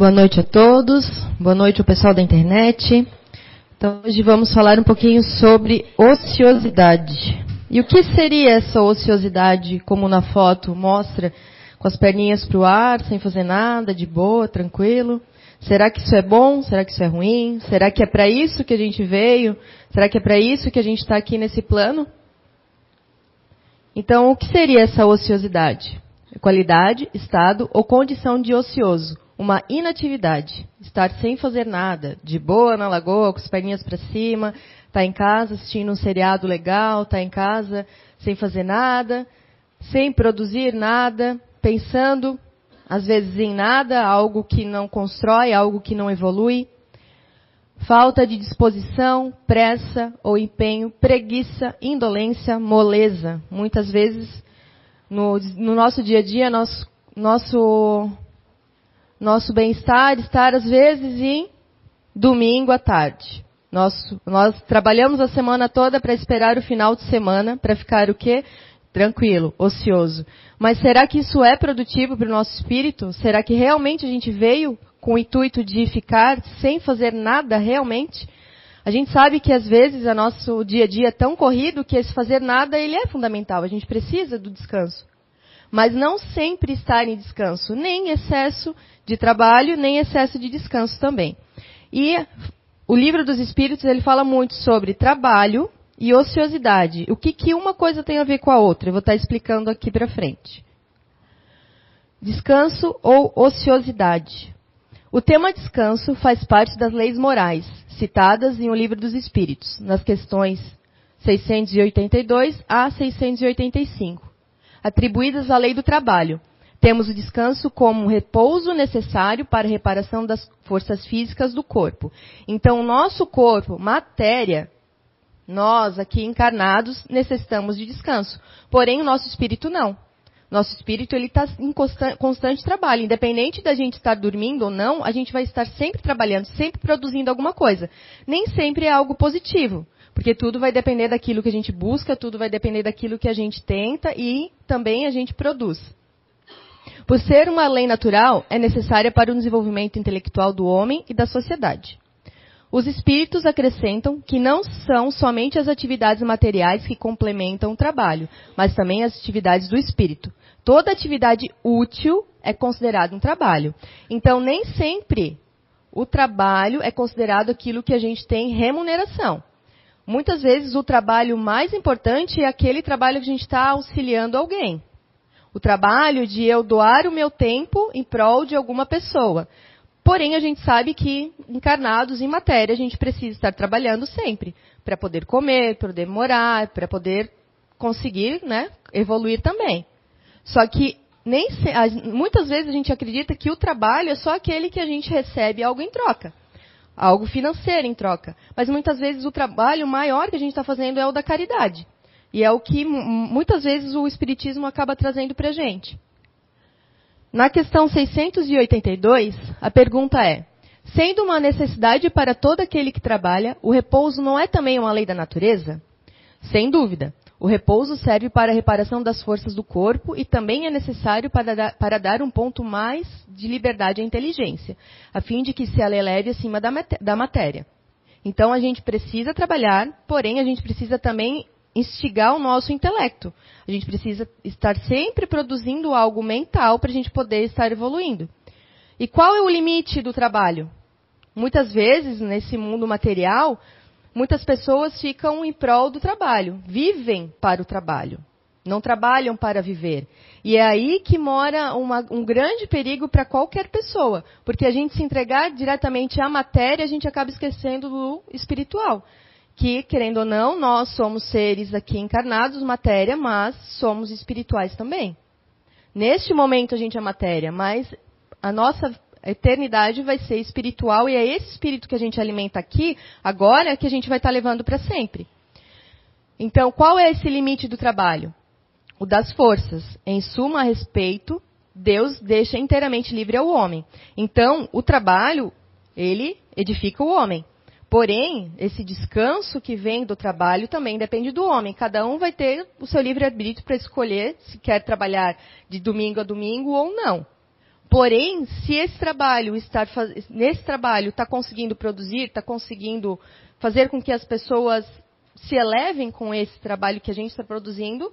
Boa noite a todos, boa noite ao pessoal da internet. Então, hoje vamos falar um pouquinho sobre ociosidade. E o que seria essa ociosidade, como na foto mostra, com as perninhas para o ar, sem fazer nada, de boa, tranquilo? Será que isso é bom? Será que isso é ruim? Será que é para isso que a gente veio? Será que é para isso que a gente está aqui nesse plano? Então, o que seria essa ociosidade? Qualidade, estado ou condição de ocioso. Uma inatividade. Estar sem fazer nada. De boa na lagoa, com as perninhas para cima. Tá em casa assistindo um seriado legal. Tá em casa sem fazer nada. Sem produzir nada. Pensando, às vezes, em nada. Algo que não constrói, algo que não evolui. Falta de disposição, pressa ou empenho, preguiça, indolência, moleza. Muitas vezes no, no nosso dia a dia, nosso, nosso, nosso bem-estar, estar às vezes em domingo à tarde. Nós, nós trabalhamos a semana toda para esperar o final de semana, para ficar o quê? Tranquilo, ocioso. Mas será que isso é produtivo para o nosso espírito? Será que realmente a gente veio com o intuito de ficar sem fazer nada realmente? A gente sabe que às vezes o nosso dia a dia é tão corrido que esse fazer nada ele é fundamental. A gente precisa do descanso. Mas não sempre estar em descanso, nem excesso de trabalho, nem excesso de descanso também. E o livro dos Espíritos ele fala muito sobre trabalho e ociosidade. O que, que uma coisa tem a ver com a outra? Eu vou estar explicando aqui para frente. Descanso ou ociosidade. O tema descanso faz parte das leis morais, citadas em O Livro dos Espíritos, nas questões 682 a 685, atribuídas à lei do trabalho. Temos o descanso como um repouso necessário para a reparação das forças físicas do corpo. Então, o nosso corpo, matéria, nós aqui encarnados, necessitamos de descanso. Porém, o nosso espírito não. Nosso espírito ele está em constante trabalho, independente da gente estar dormindo ou não, a gente vai estar sempre trabalhando, sempre produzindo alguma coisa. Nem sempre é algo positivo, porque tudo vai depender daquilo que a gente busca, tudo vai depender daquilo que a gente tenta e também a gente produz. Por ser uma lei natural, é necessária para o desenvolvimento intelectual do homem e da sociedade. Os espíritos acrescentam que não são somente as atividades materiais que complementam o trabalho, mas também as atividades do espírito. Toda atividade útil é considerada um trabalho. Então, nem sempre o trabalho é considerado aquilo que a gente tem remuneração. Muitas vezes o trabalho mais importante é aquele trabalho que a gente está auxiliando alguém. O trabalho de eu doar o meu tempo em prol de alguma pessoa. Porém, a gente sabe que, encarnados em matéria, a gente precisa estar trabalhando sempre para poder comer, para poder morar, para poder conseguir né, evoluir também. Só que nem muitas vezes a gente acredita que o trabalho é só aquele que a gente recebe algo em troca, algo financeiro em troca. Mas muitas vezes o trabalho maior que a gente está fazendo é o da caridade. E é o que muitas vezes o Espiritismo acaba trazendo para a gente. Na questão 682, a pergunta é: sendo uma necessidade para todo aquele que trabalha, o repouso não é também uma lei da natureza? Sem dúvida. O repouso serve para a reparação das forças do corpo e também é necessário para dar, para dar um ponto mais de liberdade à inteligência, a fim de que se ela eleve acima da matéria. Então a gente precisa trabalhar, porém a gente precisa também instigar o nosso intelecto. A gente precisa estar sempre produzindo algo mental para a gente poder estar evoluindo. E qual é o limite do trabalho? Muitas vezes, nesse mundo material, muitas pessoas ficam em prol do trabalho, vivem para o trabalho, não trabalham para viver. E é aí que mora uma, um grande perigo para qualquer pessoa, porque a gente se entregar diretamente à matéria, a gente acaba esquecendo do espiritual. Que, querendo ou não, nós somos seres aqui encarnados, matéria, mas somos espirituais também. Neste momento a gente é matéria, mas a nossa a eternidade vai ser espiritual e é esse espírito que a gente alimenta aqui, agora, que a gente vai estar levando para sempre. Então, qual é esse limite do trabalho? O das forças. Em suma, a respeito, Deus deixa inteiramente livre ao homem. Então, o trabalho, ele edifica o homem. Porém, esse descanso que vem do trabalho também depende do homem. Cada um vai ter o seu livre-arbítrio para escolher se quer trabalhar de domingo a domingo ou não. Porém, se esse trabalho nesse trabalho está conseguindo produzir, está conseguindo fazer com que as pessoas se elevem com esse trabalho que a gente está produzindo,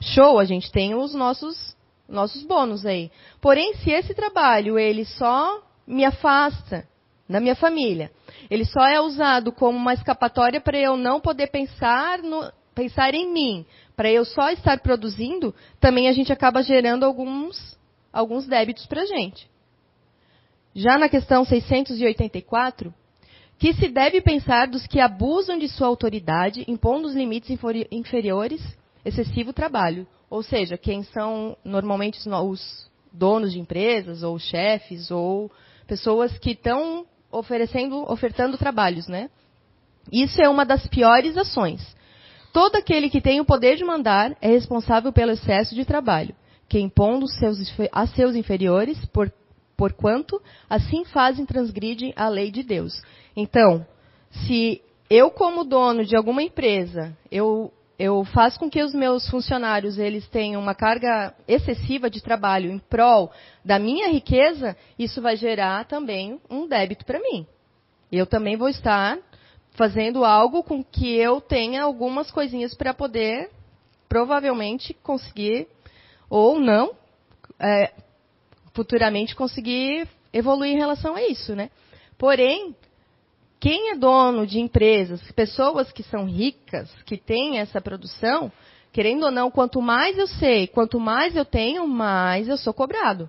show, a gente tem os nossos nossos bônus aí. Porém, se esse trabalho ele só me afasta da minha família, ele só é usado como uma escapatória para eu não poder pensar no, pensar em mim, para eu só estar produzindo, também a gente acaba gerando alguns alguns débitos para a gente. Já na questão 684, que se deve pensar dos que abusam de sua autoridade, impondo os limites inferiores, excessivo trabalho. Ou seja, quem são normalmente os donos de empresas, ou chefes, ou pessoas que estão oferecendo, ofertando trabalhos, né? Isso é uma das piores ações. Todo aquele que tem o poder de mandar é responsável pelo excesso de trabalho que impondo seus, a seus inferiores, por, porquanto assim fazem transgridem a lei de Deus. Então, se eu como dono de alguma empresa, eu, eu faço com que os meus funcionários eles tenham uma carga excessiva de trabalho em prol da minha riqueza, isso vai gerar também um débito para mim. Eu também vou estar fazendo algo com que eu tenha algumas coisinhas para poder provavelmente conseguir ou não é, futuramente conseguir evoluir em relação a isso, né? Porém, quem é dono de empresas, pessoas que são ricas, que têm essa produção, querendo ou não, quanto mais eu sei, quanto mais eu tenho, mais eu sou cobrado.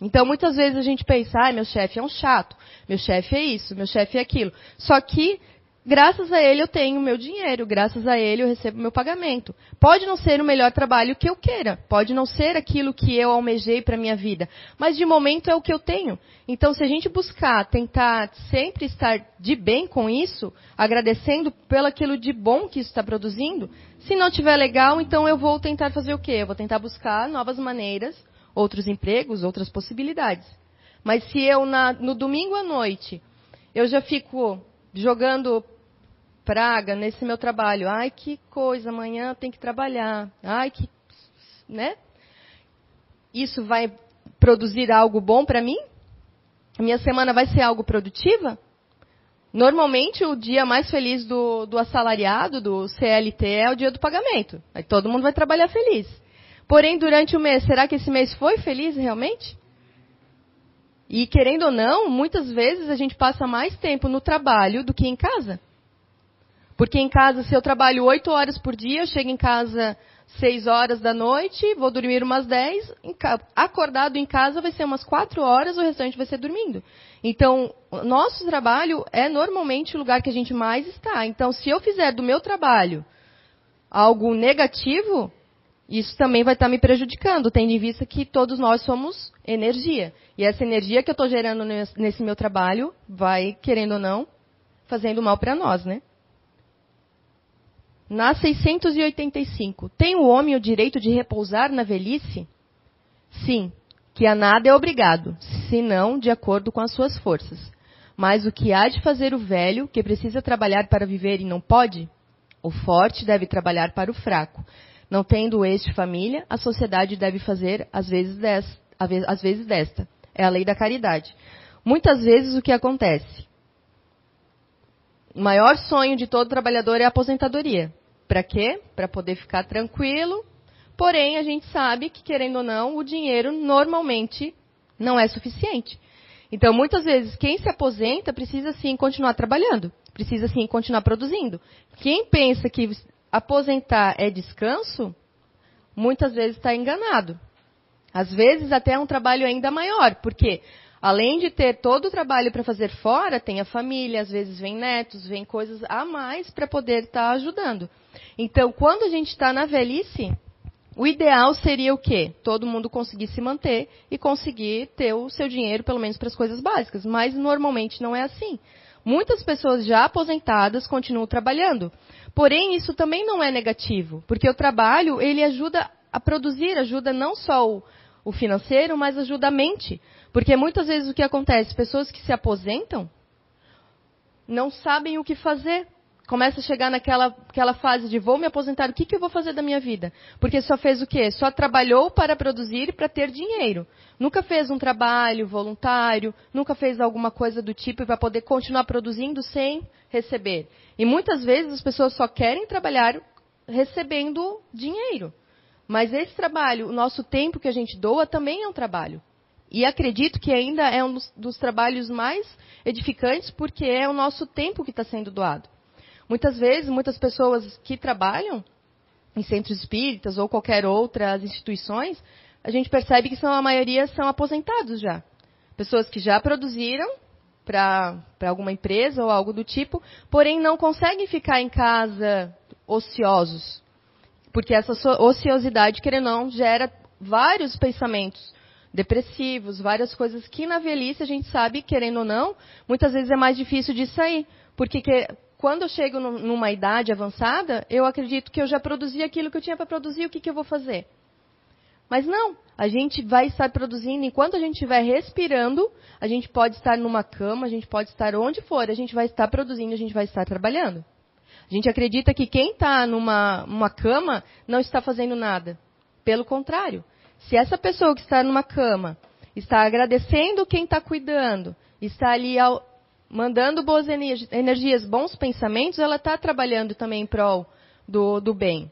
Então, muitas vezes a gente pensa, ah, meu chefe é um chato, meu chefe é isso, meu chefe é aquilo. Só que Graças a ele eu tenho meu dinheiro, graças a ele eu recebo meu pagamento. Pode não ser o melhor trabalho que eu queira, pode não ser aquilo que eu almejei para minha vida, mas de momento é o que eu tenho. Então, se a gente buscar tentar sempre estar de bem com isso, agradecendo pelo aquilo de bom que isso está produzindo, se não tiver legal, então eu vou tentar fazer o quê? Eu vou tentar buscar novas maneiras, outros empregos, outras possibilidades. Mas se eu na, no domingo à noite eu já fico jogando praga nesse meu trabalho. Ai, que coisa, amanhã tem que trabalhar. Ai, que. Né? Isso vai produzir algo bom para mim? Minha semana vai ser algo produtiva? Normalmente, o dia mais feliz do, do assalariado, do CLT, é o dia do pagamento. Aí todo mundo vai trabalhar feliz. Porém, durante o mês, será que esse mês foi feliz realmente? E querendo ou não, muitas vezes a gente passa mais tempo no trabalho do que em casa. Porque em casa, se eu trabalho oito horas por dia, eu chego em casa seis horas da noite, vou dormir umas dez, acordado em casa vai ser umas quatro horas, o restante vai ser dormindo. Então, nosso trabalho é normalmente o lugar que a gente mais está. Então, se eu fizer do meu trabalho algo negativo, isso também vai estar me prejudicando, tendo em vista que todos nós somos energia. E essa energia que eu estou gerando nesse meu trabalho vai, querendo ou não, fazendo mal para nós, né? Na 685, tem o homem o direito de repousar na velhice? Sim, que a nada é obrigado, senão de acordo com as suas forças. Mas o que há de fazer o velho, que precisa trabalhar para viver e não pode? O forte deve trabalhar para o fraco. Não tendo este família, a sociedade deve fazer às vezes, desta, às vezes desta. É a lei da caridade. Muitas vezes o que acontece? O maior sonho de todo trabalhador é a aposentadoria. Para quê? Para poder ficar tranquilo. Porém, a gente sabe que, querendo ou não, o dinheiro normalmente não é suficiente. Então, muitas vezes, quem se aposenta precisa sim continuar trabalhando, precisa sim continuar produzindo. Quem pensa que aposentar é descanso, muitas vezes está enganado. Às vezes, até é um trabalho ainda maior, porque além de ter todo o trabalho para fazer fora, tem a família, às vezes vem netos, vem coisas a mais para poder estar tá ajudando. Então, quando a gente está na velhice, o ideal seria o quê? Todo mundo conseguir se manter e conseguir ter o seu dinheiro, pelo menos para as coisas básicas. Mas normalmente não é assim. Muitas pessoas já aposentadas continuam trabalhando. Porém, isso também não é negativo, porque o trabalho ele ajuda a produzir, ajuda não só o, o financeiro, mas ajuda a mente. Porque muitas vezes o que acontece? Pessoas que se aposentam não sabem o que fazer. começa a chegar naquela aquela fase de vou me aposentar, o que, que eu vou fazer da minha vida? Porque só fez o quê? Só trabalhou para produzir e para ter dinheiro. Nunca fez um trabalho voluntário, nunca fez alguma coisa do tipo para poder continuar produzindo sem receber. E muitas vezes as pessoas só querem trabalhar recebendo dinheiro. Mas esse trabalho, o nosso tempo que a gente doa, também é um trabalho. E acredito que ainda é um dos, dos trabalhos mais edificantes, porque é o nosso tempo que está sendo doado. Muitas vezes, muitas pessoas que trabalham em centros espíritas ou qualquer outras instituições, a gente percebe que são, a maioria são aposentados já. Pessoas que já produziram para alguma empresa ou algo do tipo, porém não conseguem ficar em casa ociosos. Porque essa ociosidade, querendo ou não, gera vários pensamentos depressivos, várias coisas que na velhice a gente sabe, querendo ou não, muitas vezes é mais difícil de sair. Porque que, quando eu chego numa idade avançada, eu acredito que eu já produzi aquilo que eu tinha para produzir, o que, que eu vou fazer? Mas não, a gente vai estar produzindo, enquanto a gente estiver respirando, a gente pode estar numa cama, a gente pode estar onde for, a gente vai estar produzindo, a gente vai estar trabalhando. A gente acredita que quem está numa uma cama não está fazendo nada. Pelo contrário, se essa pessoa que está numa cama está agradecendo quem está cuidando, está ali ao, mandando boas energias, bons pensamentos, ela está trabalhando também em prol do, do bem.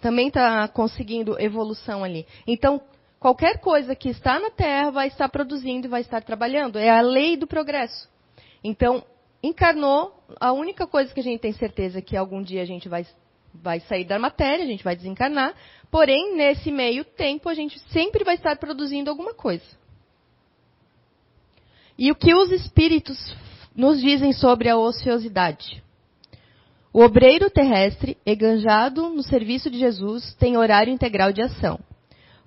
Também está conseguindo evolução ali. Então, qualquer coisa que está na Terra vai estar produzindo e vai estar trabalhando. É a lei do progresso. Então, encarnou, a única coisa que a gente tem certeza é que algum dia a gente vai, vai sair da matéria, a gente vai desencarnar, porém, nesse meio tempo, a gente sempre vai estar produzindo alguma coisa. E o que os espíritos nos dizem sobre a ociosidade? O obreiro terrestre, enganjado no serviço de Jesus, tem horário integral de ação,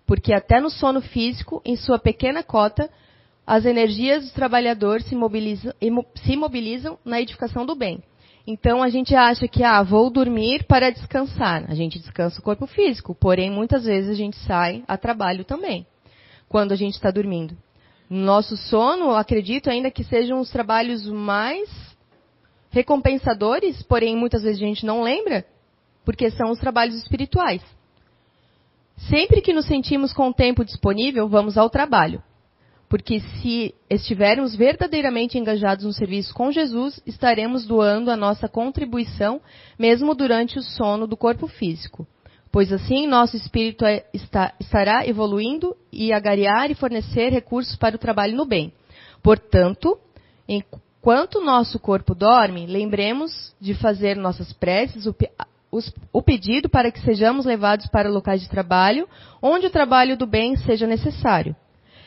porque até no sono físico, em sua pequena cota, as energias do trabalhador se mobilizam, se mobilizam na edificação do bem. Então a gente acha que, ah, vou dormir para descansar. A gente descansa o corpo físico, porém muitas vezes a gente sai a trabalho também, quando a gente está dormindo. Nosso sono, acredito ainda que sejam os trabalhos mais recompensadores, porém muitas vezes a gente não lembra, porque são os trabalhos espirituais. Sempre que nos sentimos com o tempo disponível, vamos ao trabalho. Porque se estivermos verdadeiramente engajados no serviço com Jesus, estaremos doando a nossa contribuição, mesmo durante o sono do corpo físico. Pois assim nosso espírito é, está, estará evoluindo e agariar e fornecer recursos para o trabalho no bem. Portanto, enquanto nosso corpo dorme, lembremos de fazer nossas preces, o, os, o pedido para que sejamos levados para locais de trabalho, onde o trabalho do bem seja necessário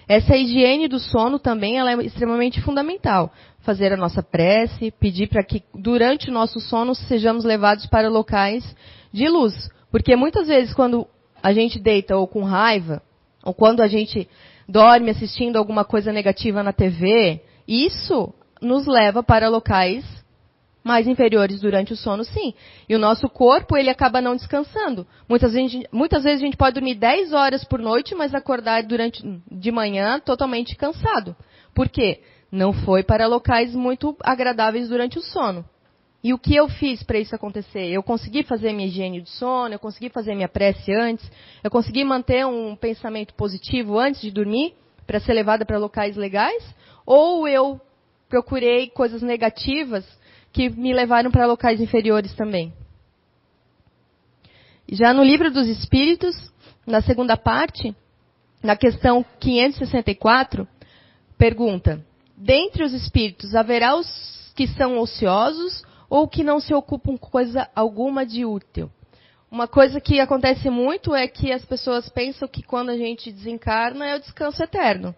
essa higiene do sono também ela é extremamente fundamental. Fazer a nossa prece, pedir para que durante o nosso sono sejamos levados para locais de luz. Porque muitas vezes quando a gente deita ou com raiva, ou quando a gente dorme assistindo alguma coisa negativa na TV, isso nos leva para locais mais inferiores durante o sono, sim. E o nosso corpo, ele acaba não descansando. Muitas vezes, muitas vezes a gente pode dormir 10 horas por noite, mas acordar durante de manhã totalmente cansado. Por quê? Não foi para locais muito agradáveis durante o sono. E o que eu fiz para isso acontecer? Eu consegui fazer minha higiene de sono, eu consegui fazer minha prece antes, eu consegui manter um pensamento positivo antes de dormir, para ser levada para locais legais? Ou eu procurei coisas negativas que me levaram para locais inferiores também. Já no livro dos Espíritos, na segunda parte, na questão 564, pergunta: Dentre os espíritos haverá os que são ociosos ou que não se ocupam com coisa alguma de útil? Uma coisa que acontece muito é que as pessoas pensam que quando a gente desencarna é o descanso eterno.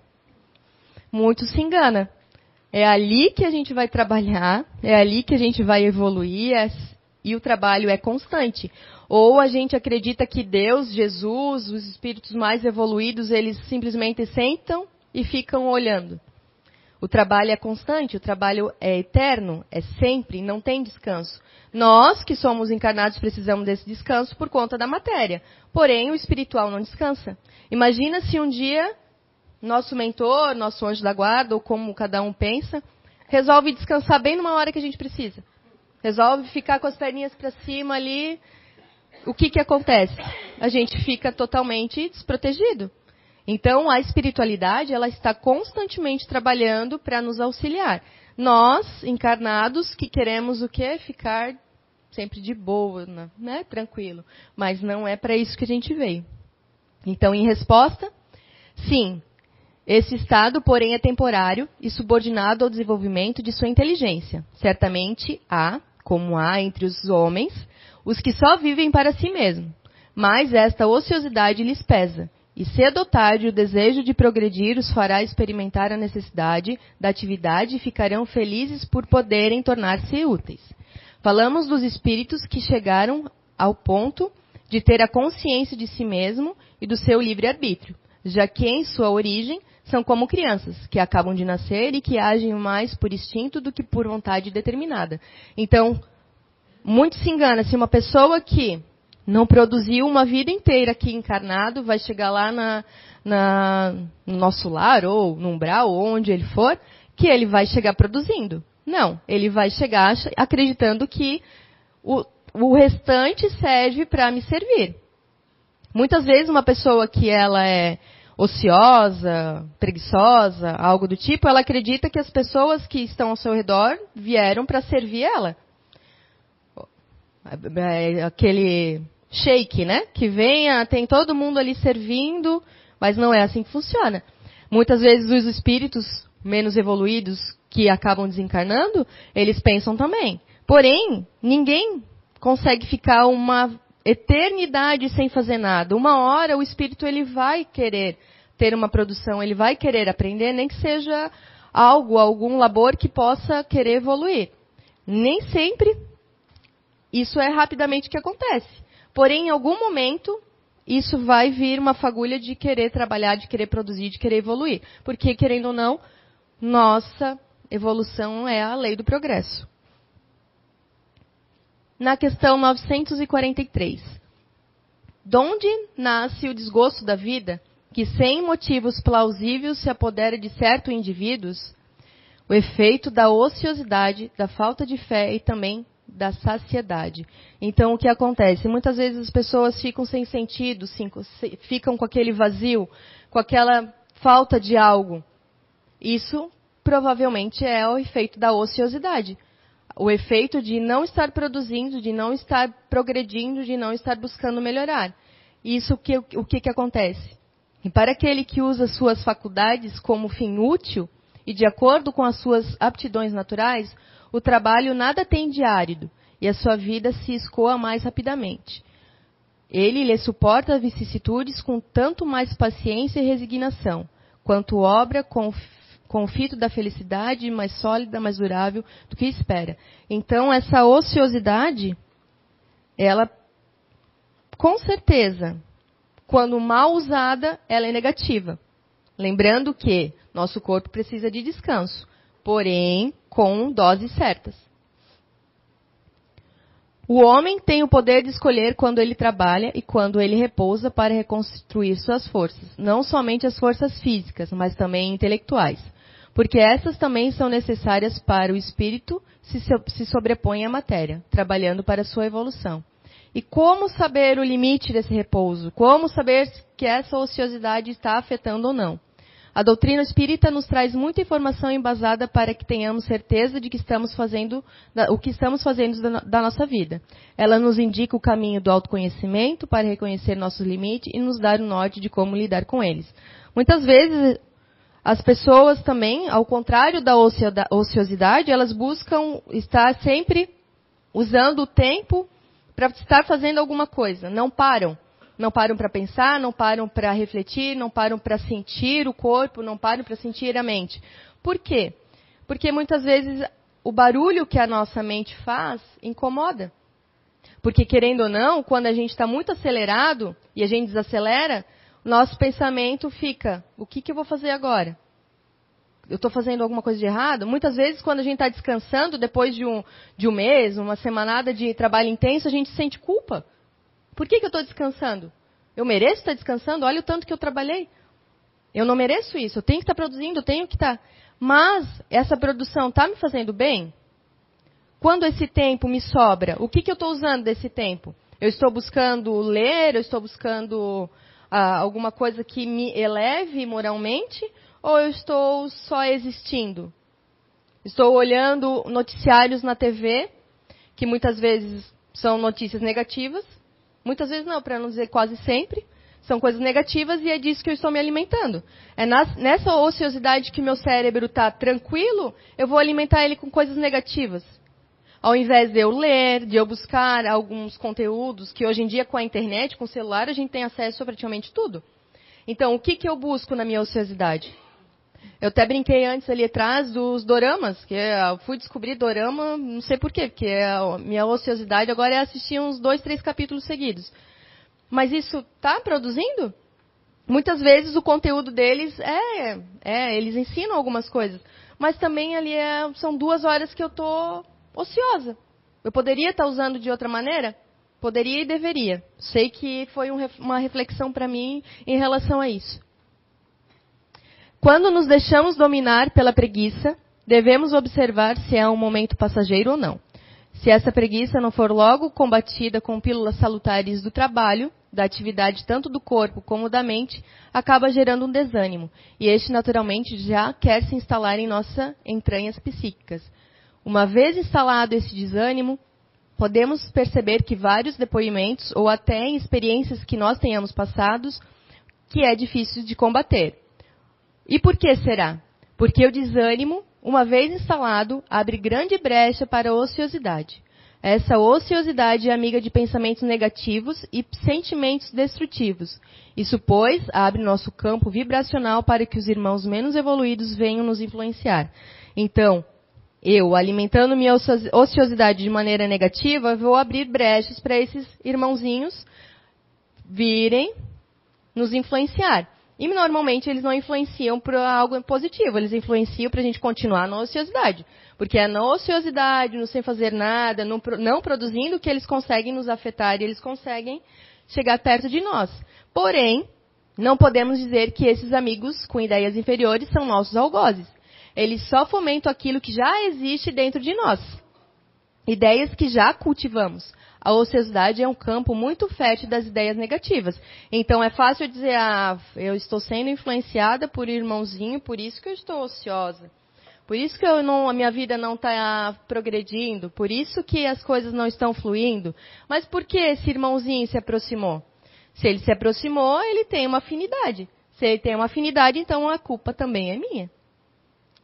Muito se engana. É ali que a gente vai trabalhar, é ali que a gente vai evoluir é, e o trabalho é constante. Ou a gente acredita que Deus, Jesus, os espíritos mais evoluídos, eles simplesmente sentam e ficam olhando. O trabalho é constante, o trabalho é eterno, é sempre, não tem descanso. Nós, que somos encarnados, precisamos desse descanso por conta da matéria. Porém, o espiritual não descansa. Imagina se um dia nosso mentor, nosso anjo da guarda, ou como cada um pensa, resolve descansar bem numa hora que a gente precisa. resolve ficar com as perninhas para cima ali, o que, que acontece? A gente fica totalmente desprotegido. Então, a espiritualidade, ela está constantemente trabalhando para nos auxiliar. Nós, encarnados, que queremos o quê? Ficar sempre de boa, né? né? Tranquilo. Mas não é para isso que a gente veio. Então, em resposta, sim, esse estado, porém, é temporário e subordinado ao desenvolvimento de sua inteligência. Certamente há, como há entre os homens, os que só vivem para si mesmos. Mas esta ociosidade lhes pesa, e cedo ou tarde o desejo de progredir os fará experimentar a necessidade da atividade e ficarão felizes por poderem tornar-se úteis. Falamos dos espíritos que chegaram ao ponto de ter a consciência de si mesmo e do seu livre-arbítrio, já que em sua origem são como crianças, que acabam de nascer e que agem mais por instinto do que por vontade determinada. Então, muito se engana se uma pessoa que não produziu uma vida inteira aqui encarnado vai chegar lá na, na, no nosso lar ou no umbral, ou onde ele for, que ele vai chegar produzindo. Não, ele vai chegar acreditando que o, o restante serve para me servir. Muitas vezes uma pessoa que ela é ociosa, preguiçosa, algo do tipo, ela acredita que as pessoas que estão ao seu redor vieram para servir ela. É, aquele shake, né? Que venha, tem todo mundo ali servindo, mas não é assim que funciona. Muitas vezes os espíritos menos evoluídos que acabam desencarnando, eles pensam também. Porém, ninguém consegue ficar uma eternidade sem fazer nada. Uma hora o espírito ele vai querer ter uma produção, ele vai querer aprender, nem que seja algo, algum labor que possa querer evoluir. Nem sempre isso é rapidamente que acontece. Porém, em algum momento, isso vai vir uma fagulha de querer trabalhar, de querer produzir, de querer evoluir. Porque, querendo ou não, nossa evolução é a lei do progresso. Na questão 943. Donde nasce o desgosto da vida, que sem motivos plausíveis se apodera de certos indivíduos? O efeito da ociosidade, da falta de fé e também da saciedade. Então, o que acontece? Muitas vezes as pessoas ficam sem sentido, ficam com aquele vazio, com aquela falta de algo. Isso provavelmente é o efeito da ociosidade. O efeito de não estar produzindo, de não estar progredindo, de não estar buscando melhorar. Isso que, o que, que acontece? E para aquele que usa suas faculdades como fim útil e de acordo com as suas aptidões naturais, o trabalho nada tem de árido e a sua vida se escoa mais rapidamente. Ele lhe suporta vicissitudes com tanto mais paciência e resignação, quanto obra com, com o fito da felicidade mais sólida, mais durável do que espera. Então, essa ociosidade, ela, com certeza, quando mal usada, ela é negativa. Lembrando que nosso corpo precisa de descanso porém com doses certas. O homem tem o poder de escolher quando ele trabalha e quando ele repousa para reconstruir suas forças, não somente as forças físicas, mas também intelectuais, porque essas também são necessárias para o espírito se, sobrepõe à matéria, trabalhando para sua evolução. E como saber o limite desse repouso? Como saber que essa ociosidade está afetando ou não? A doutrina espírita nos traz muita informação embasada para que tenhamos certeza de que estamos fazendo o que estamos fazendo da, nossa vida. Ela nos indica o caminho do autoconhecimento para reconhecer nossos limites e nos dar o norte de como lidar com eles. Muitas vezes as pessoas também, ao contrário da ociosidade, elas buscam estar sempre usando o tempo para estar fazendo alguma coisa, não param não param para pensar, não param para refletir, não param para sentir o corpo, não param para sentir a mente. Por quê? Porque muitas vezes o barulho que a nossa mente faz incomoda. Porque, querendo ou não, quando a gente está muito acelerado e a gente desacelera, nosso pensamento fica: o que, que eu vou fazer agora? Eu estou fazendo alguma coisa de errado? Muitas vezes, quando a gente está descansando, depois de um, de um mês, uma semanada de trabalho intenso, a gente sente culpa. Por que, que eu estou descansando? Eu mereço estar descansando? Olha o tanto que eu trabalhei. Eu não mereço isso. Eu tenho que estar produzindo, eu tenho que estar. Mas essa produção está me fazendo bem? quando esse tempo me sobra, o que, que eu estou usando desse tempo? Eu estou buscando ler, eu estou buscando ah, alguma coisa que me eleve moralmente, ou eu estou só existindo? Estou olhando noticiários na TV, que muitas vezes são notícias negativas, muitas vezes não, para não dizer quase sempre, são coisas negativas e é disso que eu estou me alimentando. É nessa ociosidade que meu cérebro está tranquilo, eu vou alimentar ele com coisas negativas. Ao invés de eu ler, de eu buscar alguns conteúdos, que hoje em dia com a internet, com o celular, a gente tem acesso a praticamente tudo. Então, o que, que eu busco na minha ociosidade? Eu até brinquei antes ali atrás dos doramas, que eu fui descobrir dorama, não sei porquê, porque a minha ociosidade agora é assistir uns dois, três capítulos seguidos. Mas isso está produzindo? Muitas vezes o conteúdo deles é, é, eles ensinam algumas coisas, mas também ali é, são duas horas que eu estou ociosa. Eu poderia estar tá usando de outra maneira? Poderia e deveria. Sei que foi um, uma reflexão para mim em relação a isso. Quando nos deixamos dominar pela preguiça, devemos observar se é um momento passageiro ou não. Se essa preguiça não for logo combatida com pílulas salutares do trabalho, da atividade tanto do corpo como da mente, acaba gerando um desânimo, e este naturalmente já quer se instalar em nossas entranhas psíquicas. Uma vez instalado esse desânimo, podemos perceber que vários depoimentos ou até experiências que nós tenhamos passados, que é difícil de combater. E por que será? Porque o desânimo, uma vez instalado, abre grande brecha para a ociosidade. Essa ociosidade é amiga de pensamentos negativos e sentimentos destrutivos. Isso, pois, abre nosso campo vibracional para que os irmãos menos evoluídos venham nos influenciar. Então, eu, alimentando minha ociosidade de maneira negativa, vou abrir brechas para esses irmãozinhos virem nos influenciar. E normalmente eles não influenciam para algo positivo, eles influenciam para a gente continuar na ociosidade. Porque é na ociosidade, no sem fazer nada, não, não produzindo, que eles conseguem nos afetar e eles conseguem chegar perto de nós. Porém, não podemos dizer que esses amigos com ideias inferiores são nossos algozes. Eles só fomentam aquilo que já existe dentro de nós. Ideias que já cultivamos a ociosidade é um campo muito fértil das ideias negativas. Então é fácil dizer, ah, eu estou sendo influenciada por irmãozinho, por isso que eu estou ociosa. Por isso que não, a minha vida não está progredindo, por isso que as coisas não estão fluindo. Mas por que esse irmãozinho se aproximou? Se ele se aproximou, ele tem uma afinidade. Se ele tem uma afinidade, então a culpa também é minha.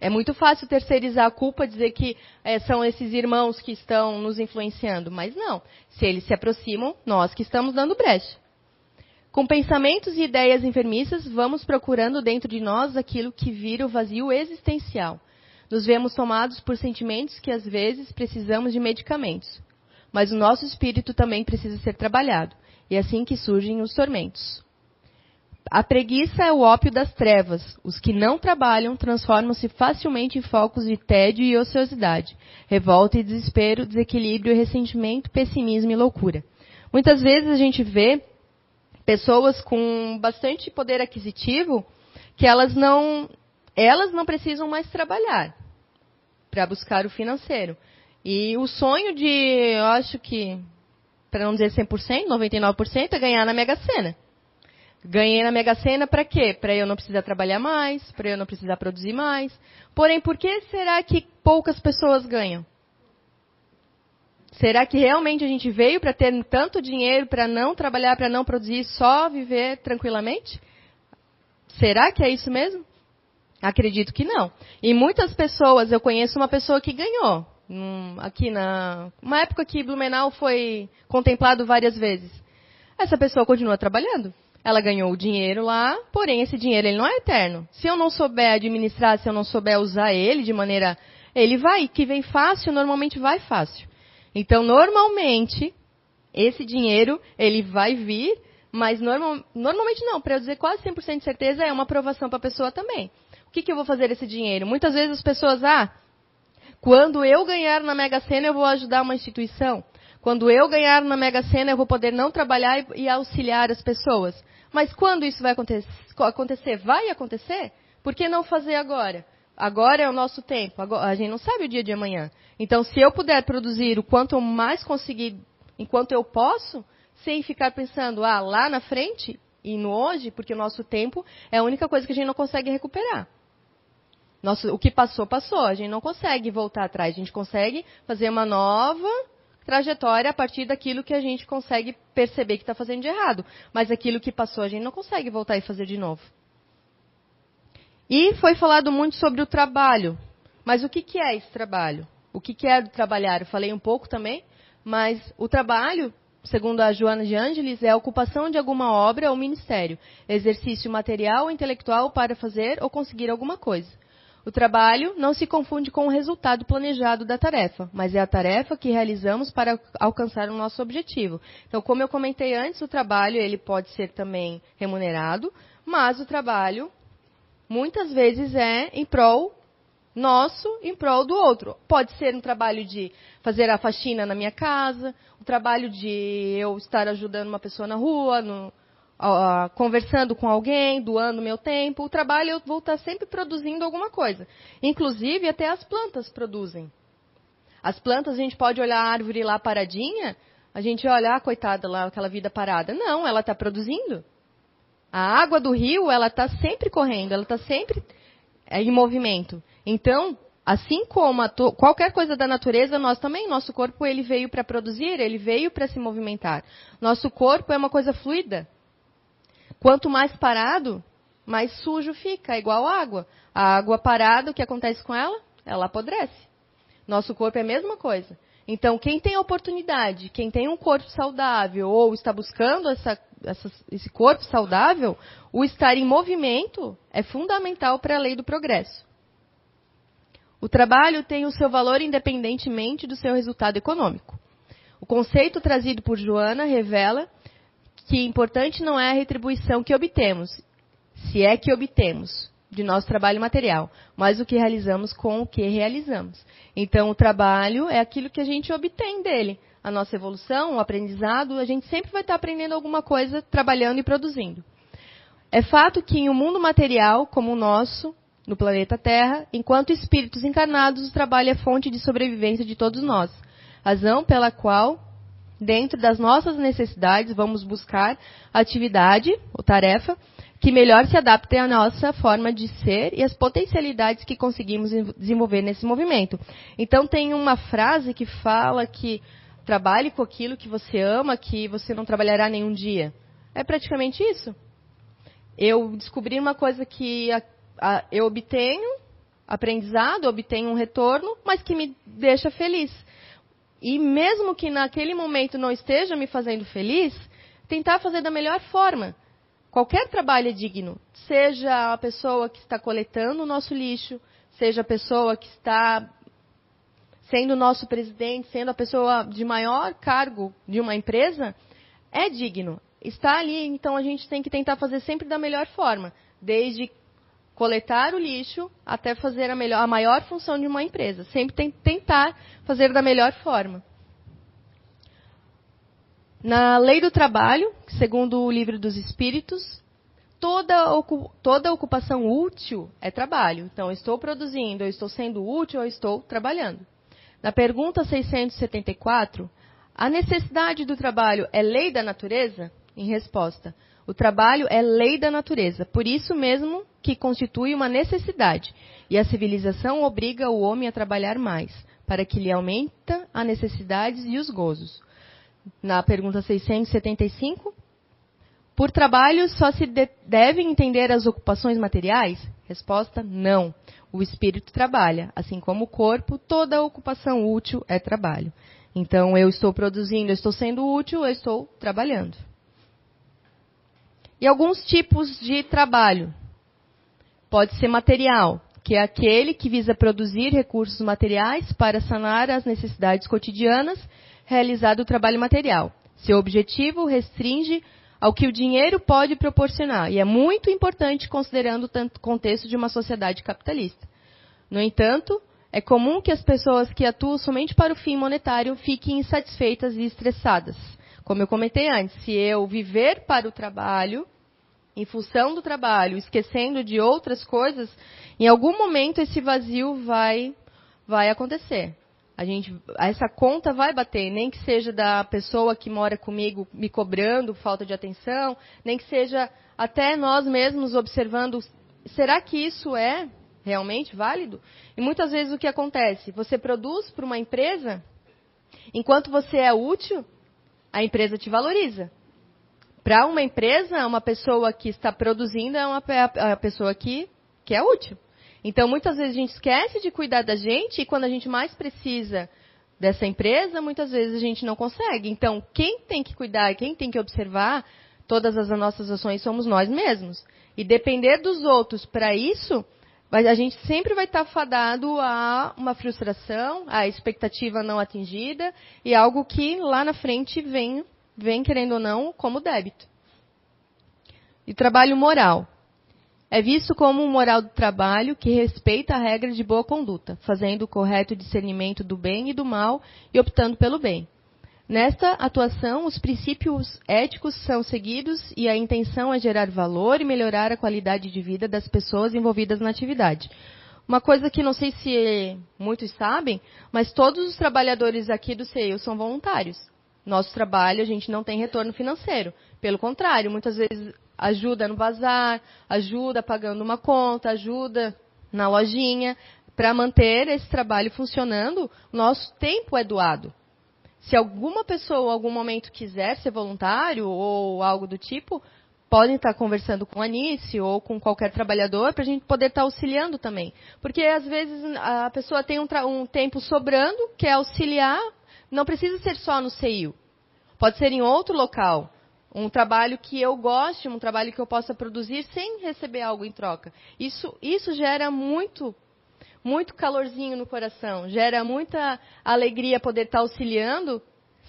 É muito fácil terceirizar a culpa, dizer que é, são esses irmãos que estão nos influenciando, mas não. Se eles se aproximam, nós que estamos dando brecha. Com pensamentos e ideias enfermiças, vamos procurando dentro de nós aquilo que vira o vazio existencial. Nos vemos tomados por sentimentos que às vezes precisamos de medicamentos. Mas o nosso espírito também precisa ser trabalhado. E é assim que surgem os tormentos. A preguiça é o ópio das trevas. Os que não trabalham transformam-se facilmente em focos de tédio e ociosidade, revolta e desespero, desequilíbrio e ressentimento, pessimismo e loucura. Muitas vezes a gente vê pessoas com bastante poder aquisitivo que elas não, elas não precisam mais trabalhar para buscar o financeiro. E o sonho de, eu acho que, para não dizer 100%, 99%, é ganhar na Mega Sena. Ganhei na Mega Sena para quê? Para eu não precisar trabalhar mais, para eu não precisar produzir mais. Porém, por que será que poucas pessoas ganham? Será que realmente a gente veio para ter tanto dinheiro, para não trabalhar, para não produzir, só viver tranquilamente? Será que é isso mesmo? Acredito que não. E muitas pessoas, eu conheço uma pessoa que ganhou. Aqui na. Uma época que Blumenau foi contemplado várias vezes. Essa pessoa continua trabalhando. Ela ganhou o dinheiro lá, porém esse dinheiro ele não é eterno. Se eu não souber administrar, se eu não souber usar ele de maneira, ele vai, que vem fácil, normalmente vai fácil. Então, normalmente, esse dinheiro, ele vai vir, mas normal, normalmente não, para eu dizer quase 100% de certeza, é uma aprovação para a pessoa também. O que, que eu vou fazer esse dinheiro? Muitas vezes as pessoas, ah, quando eu ganhar na Mega Sena, eu vou ajudar uma instituição. Quando eu ganhar na Mega Sena, eu vou poder não trabalhar e, e auxiliar as pessoas. Mas quando isso vai acontecer? Vai acontecer? Por que não fazer agora? agora é o nosso tempo. Agora, a gente não sabe o dia de amanhã. Então, se eu puder produzir o quanto mais conseguir, enquanto eu posso, sem ficar pensando, ah, lá na frente e no hoje, porque o nosso tempo é a única coisa que a gente não consegue recuperar. Nosso, o que passou, passou. A gente não consegue voltar atrás. A gente consegue fazer uma nova trajetória a partir daquilo que a gente consegue perceber que está fazendo de errado. Mas aquilo que passou, a gente não consegue voltar e fazer de novo. E foi falado muito sobre o trabalho. Mas o que, que é esse trabalho? O que, que é trabalhar? Eu falei um pouco também, mas o trabalho, segundo a Joana de Ângeles, é a ocupação de alguma obra ou ministério, exercício material ou intelectual para fazer ou conseguir alguma coisa. O trabalho não se confunde com o resultado planejado da tarefa, mas é a tarefa que realizamos para alcançar o nosso objetivo. Então, como eu comentei antes, o trabalho ele pode ser também remunerado, mas o trabalho muitas vezes é em prol nosso, em prol do outro. Pode ser um trabalho de fazer a faxina na minha casa, o um trabalho de eu estar ajudando uma pessoa na rua, no, conversando com alguém, doando meu tempo. O trabalho eu vou estar sempre produzindo alguma coisa. Inclusive, até as plantas produzem. As plantas, a gente pode olhar a árvore lá paradinha, a gente olha, ah, coitada lá, aquela vida parada. Não, ela está produzindo. A água do rio, ela está sempre correndo, ela está sempre é, em movimento. Então, assim como qualquer coisa da natureza, nós também, nosso corpo ele veio para produzir, ele veio para se movimentar. Nosso corpo é uma coisa fluida. Quanto mais parado, mais sujo fica, é igual água. A água parada, o que acontece com ela? Ela apodrece. Nosso corpo é a mesma coisa. Então, quem tem a oportunidade, quem tem um corpo saudável ou está buscando essa, essa, esse corpo saudável, o estar em movimento é fundamental para a lei do progresso. O trabalho tem o seu valor independentemente do seu resultado econômico. O conceito trazido por Joana revela que importante não é a retribuição que obtemos, se é que obtemos de nosso trabalho material, mas o que realizamos com o que realizamos. Então, o trabalho é aquilo que a gente obtém dele. A nossa evolução, o aprendizado, a gente sempre vai estar aprendendo alguma coisa trabalhando e produzindo. É fato que em um mundo material como o nosso, no planeta Terra, enquanto espíritos encarnados, o trabalho é fonte de sobrevivência de todos nós, razão pela qual dentro das nossas necessidades, vamos buscar atividade ou tarefa que melhor se adapte à nossa forma de ser e às potencialidades que conseguimos desenvolver nesse movimento. Então tem uma frase que fala que trabalhe com aquilo que você ama, que você não trabalhará nenhum dia. É praticamente isso. Eu descobri uma coisa que a, a, eu obtenho aprendizado, obtenho um retorno, mas que me deixa feliz. E mesmo que naquele momento não esteja me fazendo feliz, tentar fazer da melhor forma. Qualquer trabalho é digno, seja a pessoa que está coletando o nosso lixo, seja a pessoa que está sendo nosso presidente, sendo a pessoa de maior cargo de uma empresa, é digno. Está ali, então a gente tem que tentar fazer sempre da melhor forma, desde coletar o lixo até fazer a, melhor, a maior função de uma empresa. Sempre tem, tentar fazer da melhor forma. Na lei do trabalho, segundo o livro dos Espíritos, toda, toda ocupação útil é trabalho. Então, eu estou produzindo, eu estou sendo útil, eu estou trabalhando. Na pergunta 674, a necessidade do trabalho é lei da natureza? Em resposta, o trabalho é lei da natureza, por isso mesmo que constitui uma necessidade, e a civilização obriga o homem a trabalhar mais, para que lhe aumenta as necessidades e os gozos. Na pergunta 675, por trabalho só se de devem entender as ocupações materiais? Resposta: não. O espírito trabalha, assim como o corpo, toda ocupação útil é trabalho. Então, eu estou produzindo, eu estou sendo útil, eu estou trabalhando. E alguns tipos de trabalho. Pode ser material, que é aquele que visa produzir recursos materiais para sanar as necessidades cotidianas, realizado o trabalho material. Seu objetivo restringe ao que o dinheiro pode proporcionar, e é muito importante considerando o contexto de uma sociedade capitalista. No entanto, é comum que as pessoas que atuam somente para o fim monetário fiquem insatisfeitas e estressadas. Como eu comentei antes, se eu viver para o trabalho, em função do trabalho, esquecendo de outras coisas, em algum momento esse vazio vai vai acontecer. A gente, essa conta vai bater, nem que seja da pessoa que mora comigo me cobrando falta de atenção, nem que seja até nós mesmos observando, será que isso é realmente válido? E muitas vezes o que acontece? Você produz para uma empresa, enquanto você é útil, a empresa te valoriza. Para uma empresa, uma pessoa que está produzindo é uma é a pessoa que, que é útil. Então, muitas vezes a gente esquece de cuidar da gente e quando a gente mais precisa dessa empresa, muitas vezes a gente não consegue. Então, quem tem que cuidar, quem tem que observar todas as nossas ações somos nós mesmos. E depender dos outros para isso, a gente sempre vai estar fadado a uma frustração, a expectativa não atingida e algo que lá na frente vem vem, querendo ou não, como débito. E trabalho moral. É visto como um moral do trabalho que respeita a regra de boa conduta, fazendo o correto discernimento do bem e do mal e optando pelo bem. Nesta atuação, os princípios éticos são seguidos e a intenção é gerar valor e melhorar a qualidade de vida das pessoas envolvidas na atividade. Uma coisa que não sei se muitos sabem, mas todos os trabalhadores aqui do CEU são voluntários. Nosso trabalho, a gente não tem retorno financeiro. Pelo contrário, muitas vezes ajuda no bazar, ajuda pagando uma conta, ajuda na lojinha. Para manter esse trabalho funcionando, nosso tempo é doado. Se alguma pessoa, em algum momento, quiser ser voluntário ou algo do tipo, podem estar conversando com a Anice ou com qualquer trabalhador para a gente poder estar auxiliando também. Porque às vezes a pessoa tem um, um tempo sobrando, quer auxiliar, não precisa ser só no CEIU. Pode ser em outro local. Um trabalho que eu goste, um trabalho que eu possa produzir sem receber algo em troca. Isso, isso gera muito, muito calorzinho no coração. Gera muita alegria poder estar auxiliando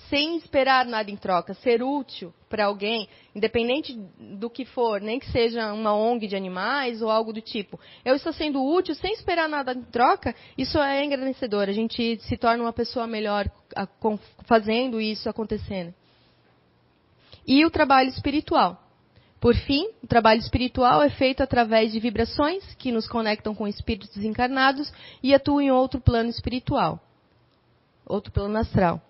sem esperar nada em troca, ser útil para alguém, independente do que for, nem que seja uma ONG de animais ou algo do tipo. Eu estou sendo útil sem esperar nada em troca, isso é engrandecedor. A gente se torna uma pessoa melhor fazendo isso acontecendo. E o trabalho espiritual. Por fim, o trabalho espiritual é feito através de vibrações que nos conectam com espíritos encarnados e atuam em outro plano espiritual, outro plano astral.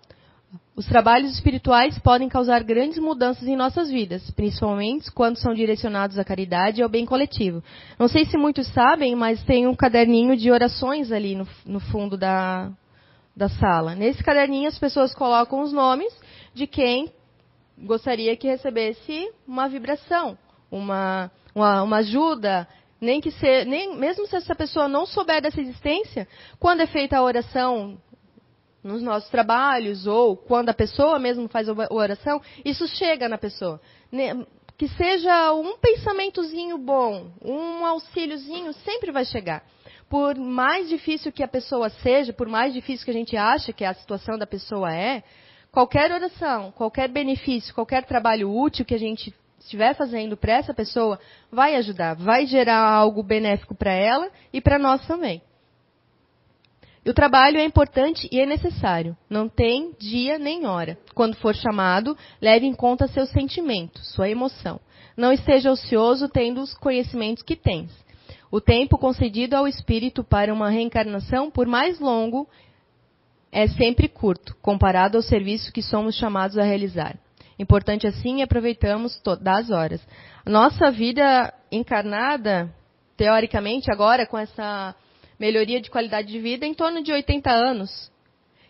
Os trabalhos espirituais podem causar grandes mudanças em nossas vidas, principalmente quando são direcionados à caridade e ao bem coletivo. Não sei se muitos sabem, mas tem um caderninho de orações ali no, no fundo da, da sala. Nesse caderninho as pessoas colocam os nomes de quem gostaria que recebesse uma vibração, uma, uma, uma ajuda, nem que ser, nem, mesmo se essa pessoa não souber dessa existência, quando é feita a oração nos nossos trabalhos ou quando a pessoa mesmo faz a oração, isso chega na pessoa. Que seja um pensamentozinho bom, um auxíliozinho, sempre vai chegar. Por mais difícil que a pessoa seja, por mais difícil que a gente acha que a situação da pessoa é, qualquer oração, qualquer benefício, qualquer trabalho útil que a gente estiver fazendo para essa pessoa vai ajudar, vai gerar algo benéfico para ela e para nós também. E o trabalho é importante e é necessário. Não tem dia nem hora. Quando for chamado, leve em conta seus sentimentos, sua emoção. Não esteja ocioso tendo os conhecimentos que tens. O tempo concedido ao espírito para uma reencarnação, por mais longo, é sempre curto, comparado ao serviço que somos chamados a realizar. Importante assim, aproveitamos todas as horas. Nossa vida encarnada, teoricamente, agora com essa melhoria de qualidade de vida em torno de 80 anos.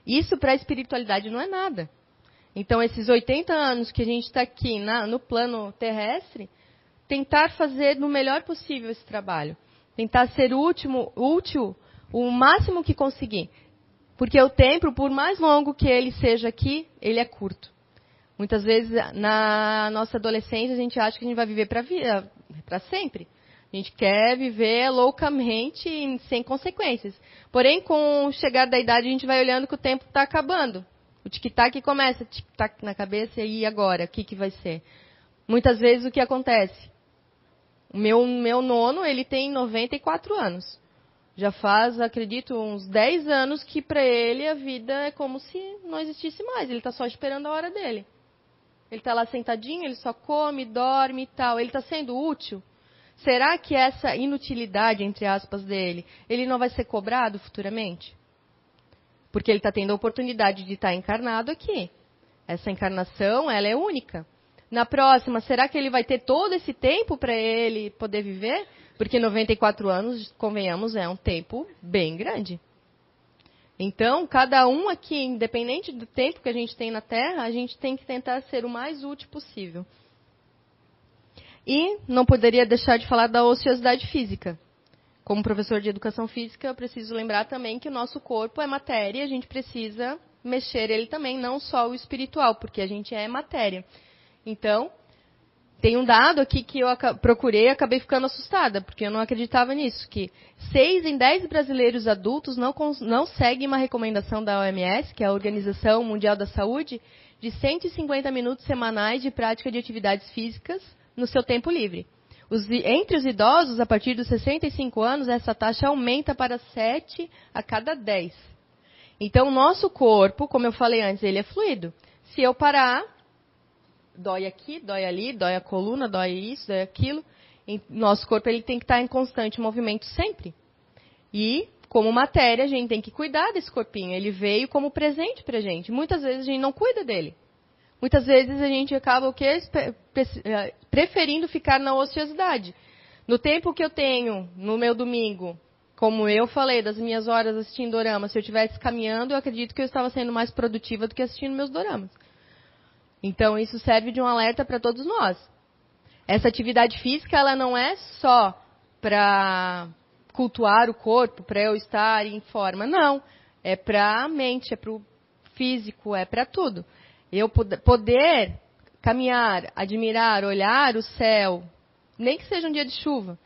Isso para a espiritualidade não é nada. Então, esses 80 anos que a gente está aqui na, no plano terrestre, tentar fazer no melhor possível esse trabalho. Tentar ser último, útil o máximo que conseguir. Porque o tempo, por mais longo que ele seja aqui, ele é curto. Muitas vezes, na nossa adolescência, a gente acha que a gente vai viver para sempre. A gente quer viver loucamente sem consequências. Porém, com o chegar da idade, a gente vai olhando que o tempo está acabando. O tic-tac começa, tic-tac na cabeça, e agora? O que, que vai ser? Muitas vezes o que acontece? O meu, meu nono, ele tem 94 anos. Já faz, acredito, uns 10 anos que para ele a vida é como se não existisse mais. Ele está só esperando a hora dele. Ele está lá sentadinho, ele só come, dorme e tal. Ele está sendo útil? Será que essa inutilidade, entre aspas, dele, ele não vai ser cobrado futuramente? Porque ele está tendo a oportunidade de estar tá encarnado aqui. Essa encarnação, ela é única. Na próxima, será que ele vai ter todo esse tempo para ele poder viver? Porque 94 anos, convenhamos, é um tempo bem grande. Então, cada um aqui, independente do tempo que a gente tem na Terra, a gente tem que tentar ser o mais útil possível. E não poderia deixar de falar da ociosidade física. Como professor de educação física, eu preciso lembrar também que o nosso corpo é matéria e a gente precisa mexer ele também, não só o espiritual, porque a gente é matéria. Então, tem um dado aqui que eu procurei e acabei ficando assustada, porque eu não acreditava nisso, que 6 em 10 brasileiros adultos não, não seguem uma recomendação da OMS, que é a Organização Mundial da Saúde, de 150 minutos semanais de prática de atividades físicas no seu tempo livre. Os, entre os idosos, a partir dos 65 anos, essa taxa aumenta para 7 a cada 10. Então, o nosso corpo, como eu falei antes, ele é fluido. Se eu parar, dói aqui, dói ali, dói a coluna, dói isso, dói aquilo. nosso corpo ele tem que estar em constante movimento sempre. E, como matéria, a gente tem que cuidar desse corpinho. Ele veio como presente para a gente. Muitas vezes a gente não cuida dele. Muitas vezes a gente acaba o quê? Eh, preferindo ficar na ociosidade. No tempo que eu tenho no meu domingo, como eu falei, das minhas horas assistindo dorama, se eu estivesse caminhando, eu acredito que eu estava sendo mais produtiva do que assistindo meus doramas. Então isso serve de um alerta para todos nós. Essa atividade física, ela não é só para cultuar o corpo, para eu estar em forma, não. É para a mente, é para o físico, é para tudo. Eu poder caminhar, admirar, olhar o céu, nem que seja um dia de chuva.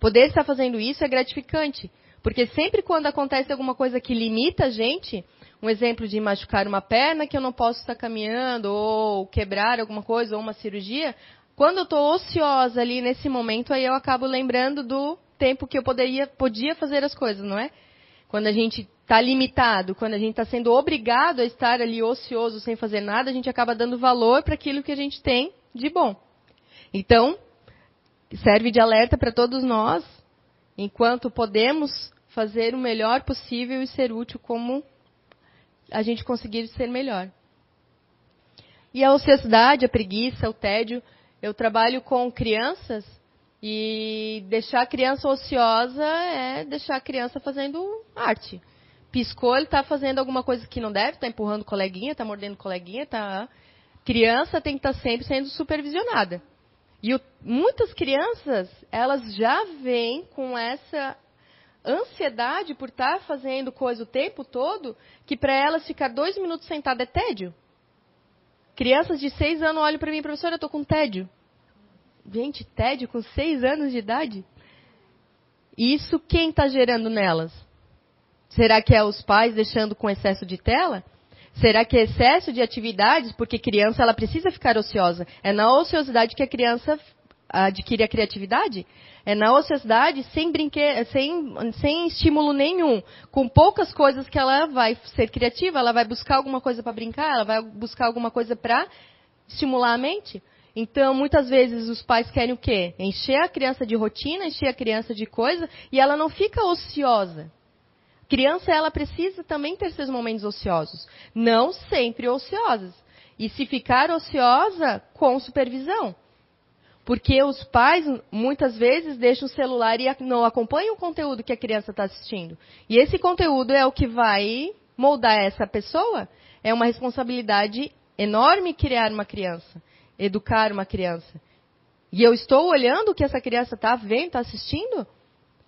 Poder estar fazendo isso é gratificante. Porque sempre quando acontece alguma coisa que limita a gente, um exemplo de machucar uma perna que eu não posso estar caminhando, ou quebrar alguma coisa, ou uma cirurgia, quando eu estou ociosa ali nesse momento, aí eu acabo lembrando do tempo que eu poderia, podia fazer as coisas, não é? Quando a gente está limitado, quando a gente está sendo obrigado a estar ali ocioso sem fazer nada, a gente acaba dando valor para aquilo que a gente tem de bom. Então, serve de alerta para todos nós, enquanto podemos fazer o melhor possível e ser útil como a gente conseguir ser melhor. E a ociosidade, a preguiça, o tédio, eu trabalho com crianças e deixar a criança ociosa é deixar a criança fazendo arte piscou, ele está fazendo alguma coisa que não deve, está empurrando coleguinha, está mordendo coleguinha, tá. Criança tem que estar tá sempre sendo supervisionada. E o, muitas crianças, elas já vêm com essa ansiedade por estar tá fazendo coisa o tempo todo, que para elas ficar dois minutos sentada é tédio. Crianças de seis anos olham para mim, professora, eu estou com tédio. Gente, tédio com seis anos de idade? Isso quem está gerando nelas? Será que é os pais deixando com excesso de tela? Será que é excesso de atividades? Porque criança ela precisa ficar ociosa. É na ociosidade que a criança adquire a criatividade? É na ociosidade, sem, brinque... sem, sem estímulo nenhum, com poucas coisas que ela vai ser criativa, ela vai buscar alguma coisa para brincar, ela vai buscar alguma coisa para estimular a mente. Então, muitas vezes os pais querem o quê? Encher a criança de rotina, encher a criança de coisa, e ela não fica ociosa. Criança, ela precisa também ter seus momentos ociosos. Não sempre ociosos. E se ficar ociosa, com supervisão. Porque os pais, muitas vezes, deixam o celular e não acompanham o conteúdo que a criança está assistindo. E esse conteúdo é o que vai moldar essa pessoa. É uma responsabilidade enorme criar uma criança, educar uma criança. E eu estou olhando o que essa criança está vendo, está assistindo?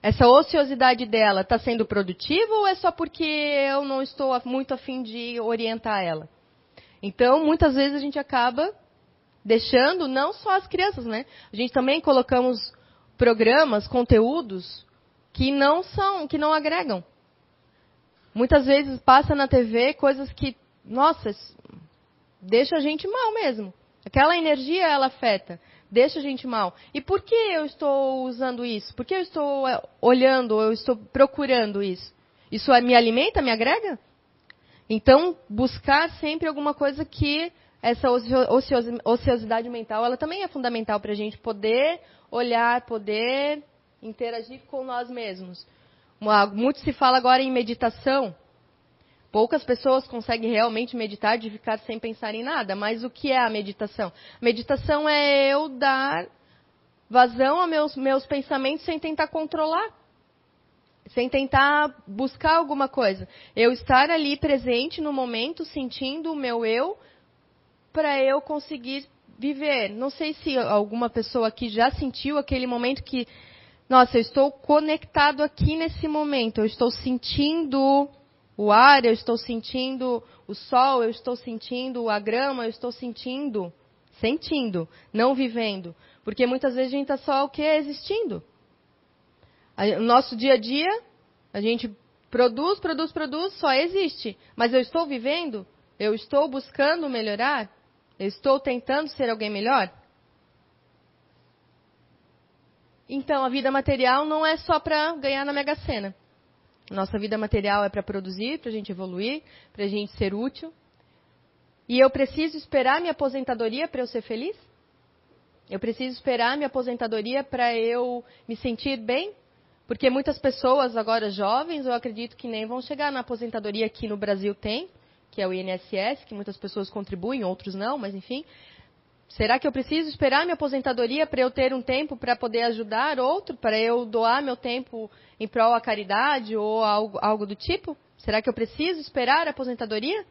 Essa ociosidade dela está sendo produtiva ou é só porque eu não estou muito afim de orientar ela? Então, muitas vezes a gente acaba deixando não só as crianças, né? A gente também colocamos programas, conteúdos que não são, que não agregam. Muitas vezes passa na TV coisas que, nossa, deixa a gente mal mesmo. Aquela energia ela afeta deixa a gente mal. E por que eu estou usando isso? Por que eu estou é, olhando, eu estou procurando isso? Isso me alimenta, me agrega? Então, buscar sempre alguma coisa que essa ociosidade mental, ela também é fundamental para a gente poder olhar, poder interagir com nós mesmos. Muito se fala agora em meditação. Poucas pessoas conseguem realmente meditar de ficar sem pensar em nada. Mas o que é a meditação? Meditação é eu dar vazão aos meus, meus pensamentos sem tentar controlar. Sem tentar buscar alguma coisa. Eu estar ali presente no momento, sentindo o meu eu, para eu conseguir viver. Não sei se alguma pessoa aqui já sentiu aquele momento que, nossa, eu estou conectado aqui nesse momento, eu estou sentindo o ar, eu estou sentindo o sol, eu estou sentindo a grama, eu estou sentindo, sentindo, não vivendo. Porque muitas vezes a gente está só o que? Existindo. O nosso dia a dia, a gente produz, produz, produz, só existe. Mas eu estou vivendo? Eu estou buscando melhorar? Eu estou tentando ser alguém melhor? Então, a vida material não é só para ganhar na Mega Sena. Nossa vida material é para produzir, para a gente evoluir, para a gente ser útil. E eu preciso esperar minha aposentadoria para eu ser feliz? Eu preciso esperar minha aposentadoria para eu me sentir bem? Porque muitas pessoas, agora jovens, eu acredito que nem vão chegar na aposentadoria que no Brasil tem, que é o INSS, que muitas pessoas contribuem, outros não, mas enfim. Será que eu preciso esperar minha aposentadoria para eu ter um tempo para poder ajudar outro, para eu doar meu tempo em prol à caridade ou algo, algo do tipo? Será que eu preciso esperar a aposentadoria?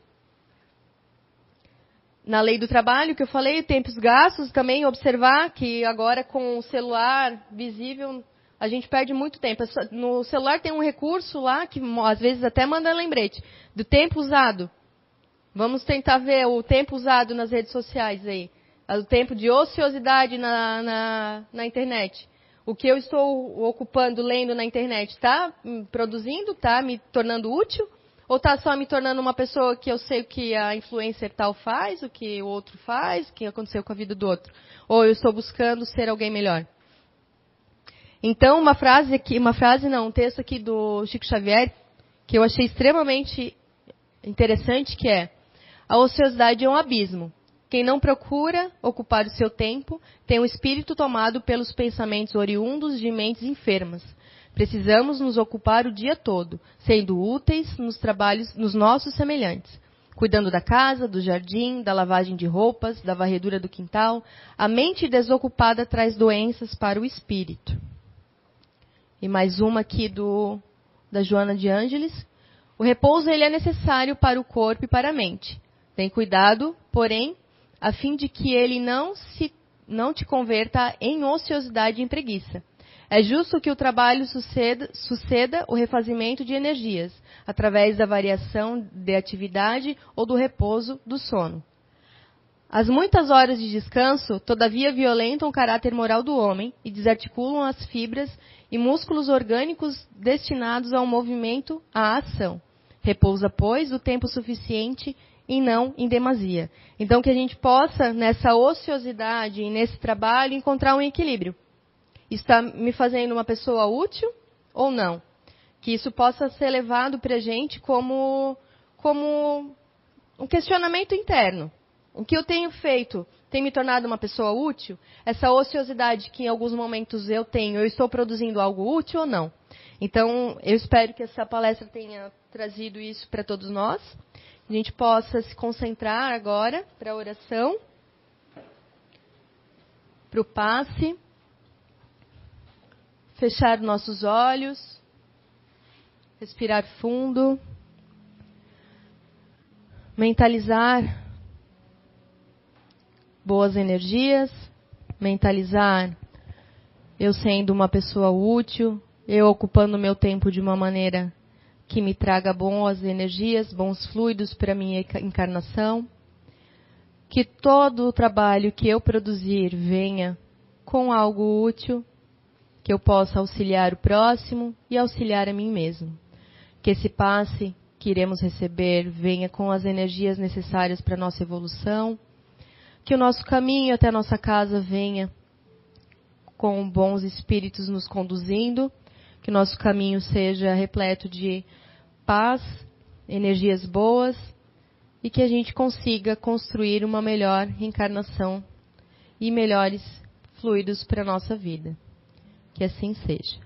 Na lei do trabalho que eu falei, tempos gastos, também observar que agora com o celular visível a gente perde muito tempo. No celular tem um recurso lá que às vezes até manda lembrete do tempo usado. Vamos tentar ver o tempo usado nas redes sociais aí o tempo de ociosidade na, na, na internet. O que eu estou ocupando, lendo na internet, está produzindo, está me tornando útil? Ou está só me tornando uma pessoa que eu sei o que a influencer tal faz, o que o outro faz, o que aconteceu com a vida do outro? Ou eu estou buscando ser alguém melhor? Então, uma frase aqui, uma frase não, um texto aqui do Chico Xavier, que eu achei extremamente interessante, que é a ociosidade é um abismo. Quem não procura ocupar o seu tempo tem o espírito tomado pelos pensamentos oriundos de mentes enfermas. Precisamos nos ocupar o dia todo, sendo úteis nos trabalhos nos nossos semelhantes, cuidando da casa, do jardim, da lavagem de roupas, da varredura do quintal. A mente desocupada traz doenças para o espírito. E mais uma aqui do da Joana de Ângeles. O repouso ele é necessário para o corpo e para a mente. Tem cuidado, porém, a fim de que ele não se não te converta em ociosidade e em preguiça. É justo que o trabalho suceda, suceda o refazimento de energias, através da variação de atividade ou do repouso do sono. As muitas horas de descanso, todavia, violentam o caráter moral do homem e desarticulam as fibras e músculos orgânicos destinados ao movimento, à ação. Repousa, pois, o tempo suficiente e não em demasia. Então, que a gente possa, nessa ociosidade e nesse trabalho, encontrar um equilíbrio. Está me fazendo uma pessoa útil ou não? Que isso possa ser levado para a gente como, como um questionamento interno. O que eu tenho feito tem me tornado uma pessoa útil? Essa ociosidade que em alguns momentos eu tenho, eu estou produzindo algo útil ou não? Então, eu espero que essa palestra tenha trazido isso para todos nós a gente possa se concentrar agora para a oração, para o passe, fechar nossos olhos, respirar fundo, mentalizar boas energias, mentalizar eu sendo uma pessoa útil, eu ocupando meu tempo de uma maneira que me traga boas energias, bons fluidos para minha encarnação. Que todo o trabalho que eu produzir venha com algo útil, que eu possa auxiliar o próximo e auxiliar a mim mesmo. Que esse passe que iremos receber venha com as energias necessárias para a nossa evolução. Que o nosso caminho até a nossa casa venha com bons espíritos nos conduzindo que nosso caminho seja repleto de paz, energias boas e que a gente consiga construir uma melhor reencarnação e melhores fluidos para a nossa vida. Que assim seja.